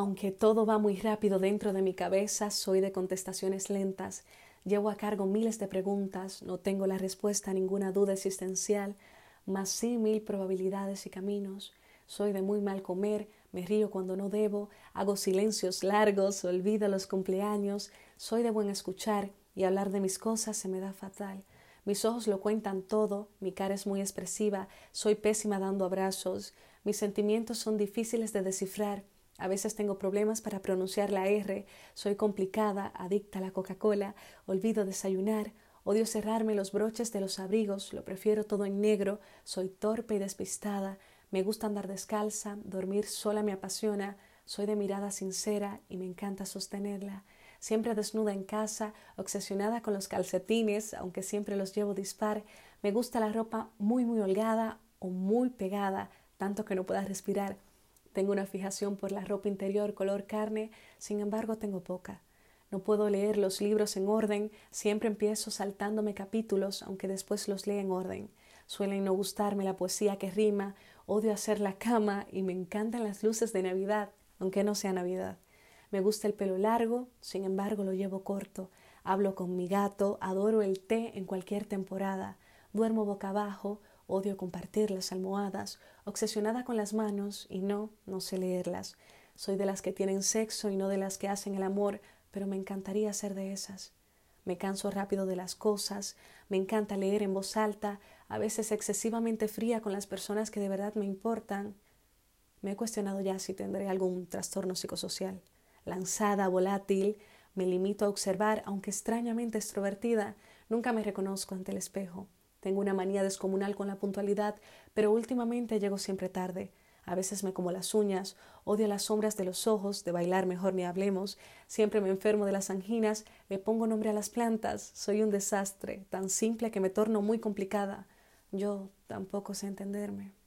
Aunque todo va muy rápido dentro de mi cabeza, soy de contestaciones lentas. Llevo a cargo miles de preguntas, no tengo la respuesta a ninguna duda existencial, mas sí mil probabilidades y caminos. Soy de muy mal comer, me río cuando no debo, hago silencios largos, olvido los cumpleaños, soy de buen escuchar y hablar de mis cosas se me da fatal. Mis ojos lo cuentan todo, mi cara es muy expresiva, soy pésima dando abrazos, mis sentimientos son difíciles de descifrar, a veces tengo problemas para pronunciar la R, soy complicada, adicta a la Coca-Cola, olvido desayunar, odio cerrarme los broches de los abrigos, lo prefiero todo en negro, soy torpe y despistada, me gusta andar descalza, dormir sola me apasiona, soy de mirada sincera y me encanta sostenerla. Siempre desnuda en casa, obsesionada con los calcetines, aunque siempre los llevo dispar, me gusta la ropa muy muy holgada o muy pegada, tanto que no pueda respirar. Tengo una fijación por la ropa interior color carne, sin embargo tengo poca. No puedo leer los libros en orden, siempre empiezo saltándome capítulos, aunque después los lea en orden. Suelen no gustarme la poesía que rima, odio hacer la cama y me encantan las luces de Navidad, aunque no sea Navidad. Me gusta el pelo largo, sin embargo lo llevo corto. Hablo con mi gato, adoro el té en cualquier temporada. Duermo boca abajo, Odio compartir las almohadas, obsesionada con las manos y no, no sé leerlas. Soy de las que tienen sexo y no de las que hacen el amor, pero me encantaría ser de esas. Me canso rápido de las cosas, me encanta leer en voz alta, a veces excesivamente fría con las personas que de verdad me importan. Me he cuestionado ya si tendré algún trastorno psicosocial. Lanzada, volátil, me limito a observar, aunque extrañamente extrovertida, nunca me reconozco ante el espejo. Tengo una manía descomunal con la puntualidad, pero últimamente llego siempre tarde. A veces me como las uñas, odio las sombras de los ojos, de bailar mejor ni hablemos, siempre me enfermo de las anginas, le pongo nombre a las plantas, soy un desastre, tan simple que me torno muy complicada. Yo tampoco sé entenderme.